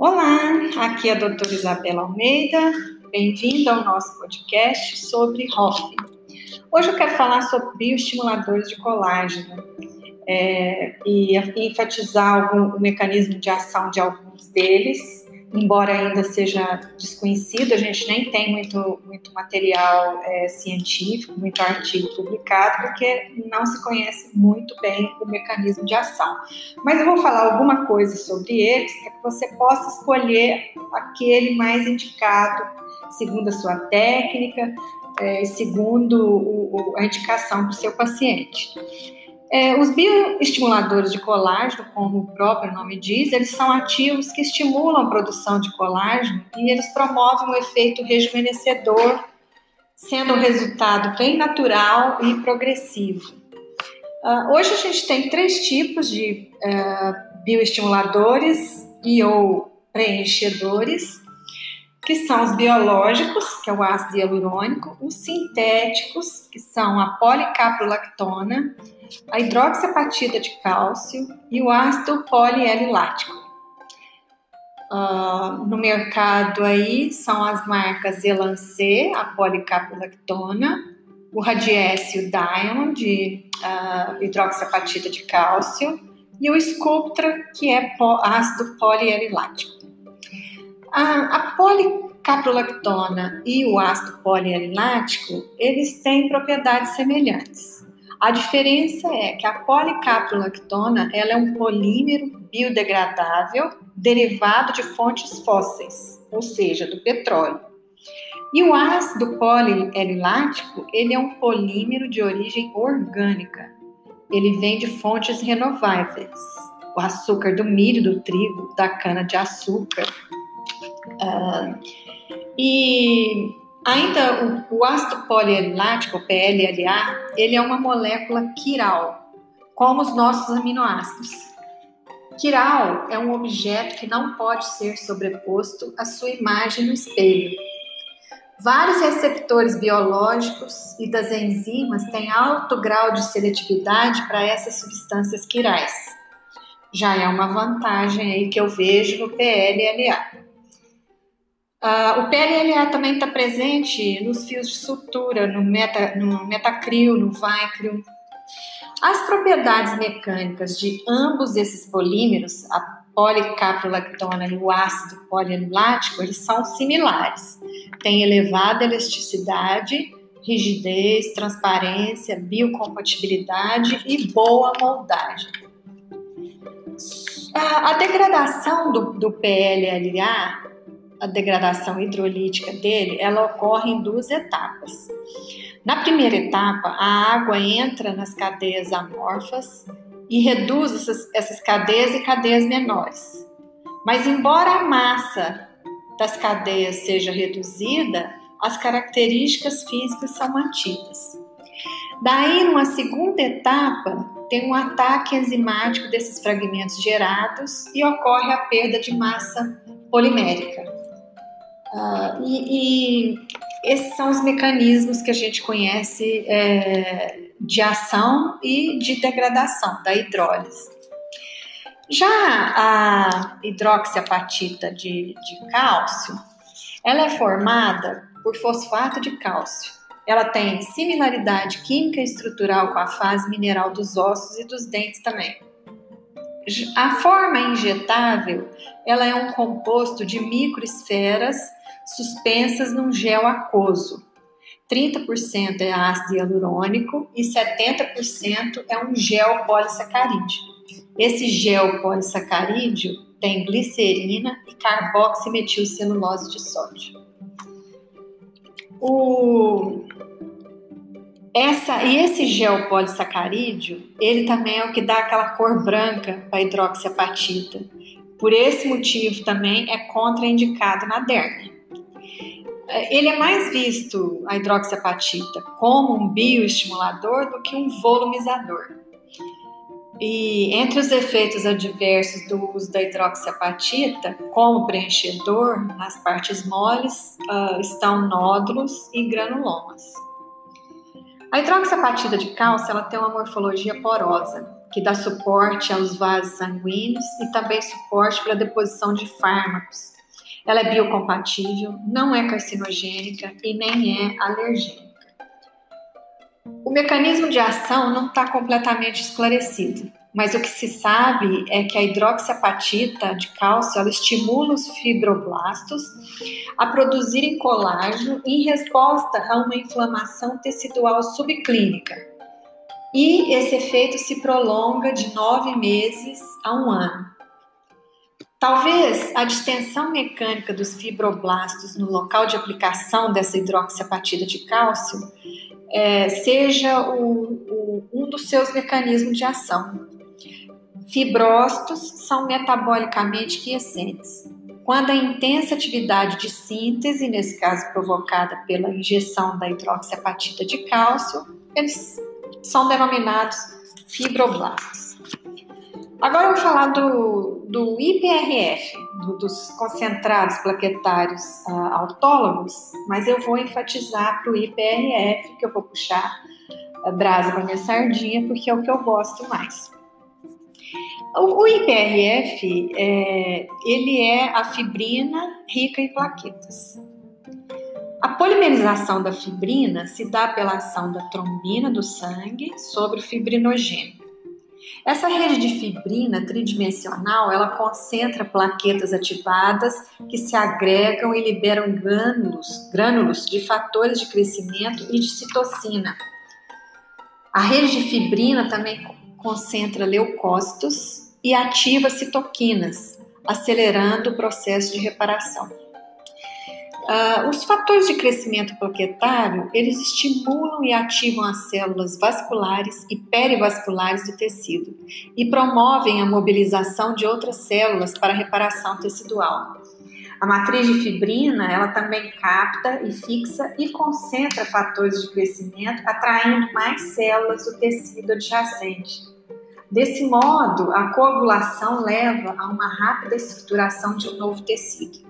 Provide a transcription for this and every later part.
Olá, aqui é a doutora Isabela Almeida, bem-vinda ao nosso podcast sobre ROF. Hoje eu quero falar sobre bioestimuladores de colágeno é, e enfatizar algum, o mecanismo de ação de alguns deles embora ainda seja desconhecido, a gente nem tem muito, muito material é, científico, muito artigo publicado, porque não se conhece muito bem o mecanismo de ação. Mas eu vou falar alguma coisa sobre eles para que você possa escolher aquele mais indicado segundo a sua técnica, é, segundo o, o, a indicação do seu paciente. É, os bioestimuladores de colágeno, como o próprio nome diz, eles são ativos que estimulam a produção de colágeno e eles promovem um efeito rejuvenescedor, sendo um resultado bem natural e progressivo. Uh, hoje a gente tem três tipos de uh, bioestimuladores e ou preenchedores, que são os biológicos, que é o ácido hialurônico, os sintéticos, que são a policaprolactona, a hidroxiapatita de cálcio e o ácido polielilático. Uh, no mercado aí são as marcas Elancê, a policaprolactona, o Radiesse, o Diamond, de uh, hidroxiapatita de cálcio, e o Sculptra, que é ácido polielilático. A, a policaprolactona e o ácido polielilático, eles têm propriedades semelhantes. A diferença é que a policaprolactona ela é um polímero biodegradável derivado de fontes fósseis, ou seja, do petróleo. E o ácido polielilático, ele é um polímero de origem orgânica. Ele vem de fontes renováveis. O açúcar do milho, do trigo, da cana de açúcar. Uh, e Ainda o, o ácido polielilático, o PLLA, ele é uma molécula quiral, como os nossos aminoácidos. Quiral é um objeto que não pode ser sobreposto à sua imagem no espelho. Vários receptores biológicos e das enzimas têm alto grau de seletividade para essas substâncias quirais. Já é uma vantagem aí que eu vejo no PLLA. Uh, o PLLA também está presente nos fios de sutura, no, meta, no metacril, no vicryl. As propriedades mecânicas de ambos esses polímeros, a policaprolactona e o ácido polianilático, eles são similares. Tem elevada elasticidade, rigidez, transparência, biocompatibilidade e boa moldagem. A, a degradação do, do PLLA a degradação hidrolítica dele, ela ocorre em duas etapas. Na primeira etapa, a água entra nas cadeias amorfas e reduz essas, essas cadeias e cadeias menores. Mas, embora a massa das cadeias seja reduzida, as características físicas são mantidas. Daí, numa segunda etapa, tem um ataque enzimático desses fragmentos gerados e ocorre a perda de massa polimérica. Uh, e, e, esses são os mecanismos que a gente conhece é, de ação e de degradação da hidrólise. Já a hidroxiapatita de, de cálcio, ela é formada por fosfato de cálcio. Ela tem similaridade química e estrutural com a fase mineral dos ossos e dos dentes também. A forma injetável, ela é um composto de microesferas suspensas num gel aquoso. 30% é ácido hialurônico e 70% é um gel polissacarídeo. Esse gel polissacarídeo tem glicerina e carboximetilcelulose de sódio. O, essa, e esse gel polissacarídeo, ele também é o que dá aquela cor branca para a hidroxiapatita. Por esse motivo também é contraindicado na derme. É, ele é mais visto, a hidroxiapatita, como um bioestimulador do que um volumizador. E entre os efeitos adversos do uso da hidroxiapatita, como preenchedor, nas partes moles uh, estão nódulos e granulomas. A hidroxiapatita de cálcio ela tem uma morfologia porosa, que dá suporte aos vasos sanguíneos e também suporte para a deposição de fármacos. Ela é biocompatível, não é carcinogênica e nem é alergênica. O mecanismo de ação não está completamente esclarecido, mas o que se sabe é que a hidroxiapatita de cálcio estimula os fibroblastos a produzirem colágeno em resposta a uma inflamação tecidual subclínica. E esse efeito se prolonga de nove meses a um ano. Talvez a distensão mecânica dos fibroblastos no local de aplicação dessa hidroxiapatita de cálcio é, seja o, o, um dos seus mecanismos de ação. Fibrócitos são metabolicamente quiescentes. Quando a intensa atividade de síntese, nesse caso provocada pela injeção da hidroxiapatita de cálcio, eles são denominados fibroblastos. Agora eu vou falar do, do IPRF, do, dos concentrados plaquetários uh, autólogos, mas eu vou enfatizar para o IPRF, que eu vou puxar a brasa para minha sardinha, porque é o que eu gosto mais. O, o IPRF, é, ele é a fibrina rica em plaquetas. A polimerização da fibrina se dá pela ação da trombina do sangue sobre o fibrinogênio. Essa rede de fibrina tridimensional, ela concentra plaquetas ativadas que se agregam e liberam grânulos, grânulos de fatores de crescimento e de citocina. A rede de fibrina também concentra leucócitos e ativa citoquinas, acelerando o processo de reparação. Uh, os fatores de crescimento plaquetário, eles estimulam e ativam as células vasculares e perivasculares do tecido e promovem a mobilização de outras células para reparação tecidual. A matriz de fibrina, ela também capta e fixa e concentra fatores de crescimento, atraindo mais células do tecido adjacente. Desse modo, a coagulação leva a uma rápida estruturação de um novo tecido.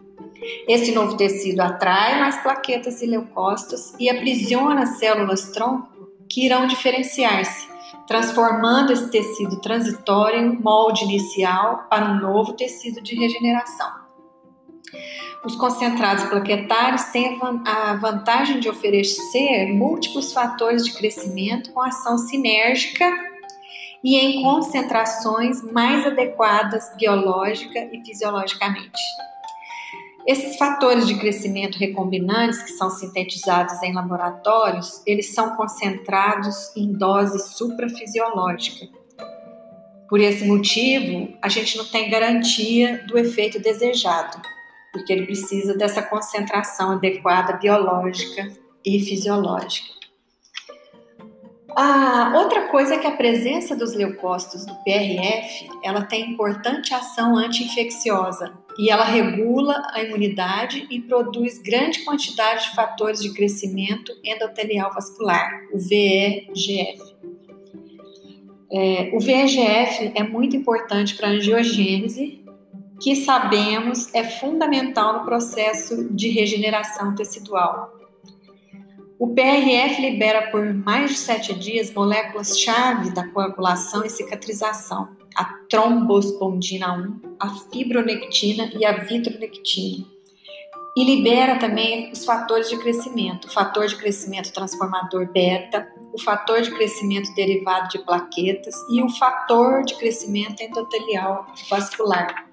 Esse novo tecido atrai mais plaquetas e leucócitos e aprisiona as células tronco que irão diferenciar-se, transformando esse tecido transitório em um molde inicial para um novo tecido de regeneração. Os concentrados plaquetários têm a vantagem de oferecer múltiplos fatores de crescimento com ação sinérgica e em concentrações mais adequadas biológica e fisiologicamente. Esses fatores de crescimento recombinantes que são sintetizados em laboratórios, eles são concentrados em dose suprafisiológica. Por esse motivo, a gente não tem garantia do efeito desejado, porque ele precisa dessa concentração adequada biológica e fisiológica. A outra coisa é que a presença dos leucócitos do PRF, ela tem importante ação anti-infecciosa e ela regula a imunidade e produz grande quantidade de fatores de crescimento endotelial vascular, o VEGF. É, o VEGF é muito importante para a angiogênese, que sabemos é fundamental no processo de regeneração tecidual. O PRF libera por mais de sete dias moléculas-chave da coagulação e cicatrização, a trombospondina 1, a fibronectina e a vitronectina. E libera também os fatores de crescimento, o fator de crescimento transformador beta, o fator de crescimento derivado de plaquetas e o fator de crescimento endotelial vascular.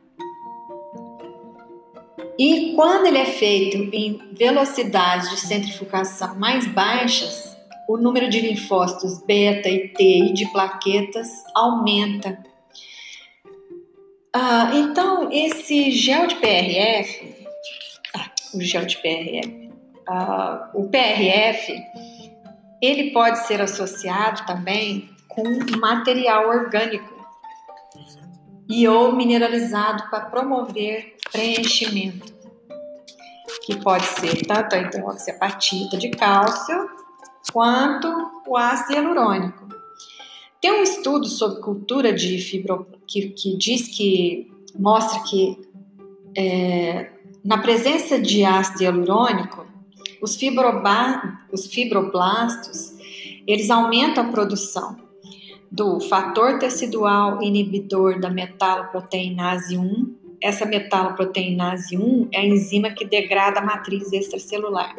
E quando ele é feito em velocidades de centrifugação mais baixas, o número de linfócitos beta e T e de plaquetas aumenta. Ah, então, esse gel de PRF, ah, o gel de PRF, ah, o PRF, ele pode ser associado também com material orgânico e ou mineralizado para promover preenchimento, que pode ser tanto a hidroxiapatita de cálcio quanto o ácido hialurônico. Tem um estudo sobre cultura de fibro que, que diz que mostra que é, na presença de ácido hialurônico, os, os fibroblastos eles aumentam a produção do fator tecidual inibidor da metaloproteinase 1. Essa metaloproteinase 1 é a enzima que degrada a matriz extracelular.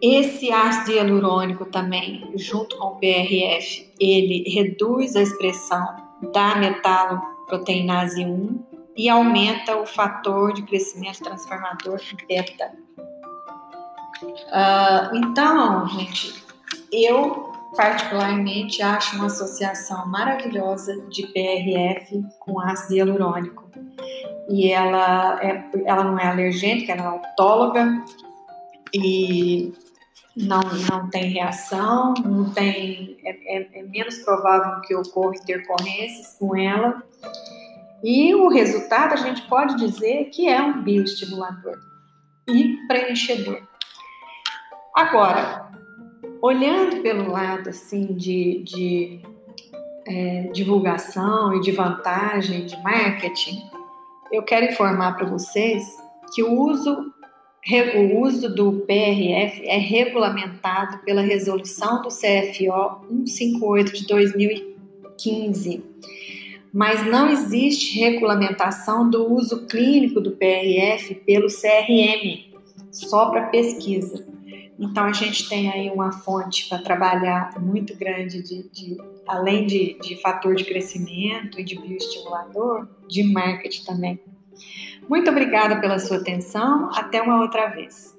Esse ácido hialurônico também, junto com o PRF, ele reduz a expressão da metaloproteinase 1 e aumenta o fator de crescimento transformador beta. Uh, então, gente, eu particularmente acho uma associação maravilhosa de PRF com ácido hialurônico. E ela, é, ela não é alergênica, ela é autóloga e não, não tem reação, não tem, é, é, é menos provável que ocorra intercorrências com ela. E o resultado a gente pode dizer que é um bioestimulador e preenchedor. Agora, olhando pelo lado assim de, de é, divulgação e de vantagem de marketing, eu quero informar para vocês que o uso, o uso do PRF é regulamentado pela resolução do CFO 158 de 2015, mas não existe regulamentação do uso clínico do PRF pelo CRM, só para pesquisa. Então a gente tem aí uma fonte para trabalhar muito grande de, de além de, de, fator de crescimento e de bioestimulador, de marketing também. Muito obrigada pela sua atenção. Até uma outra vez.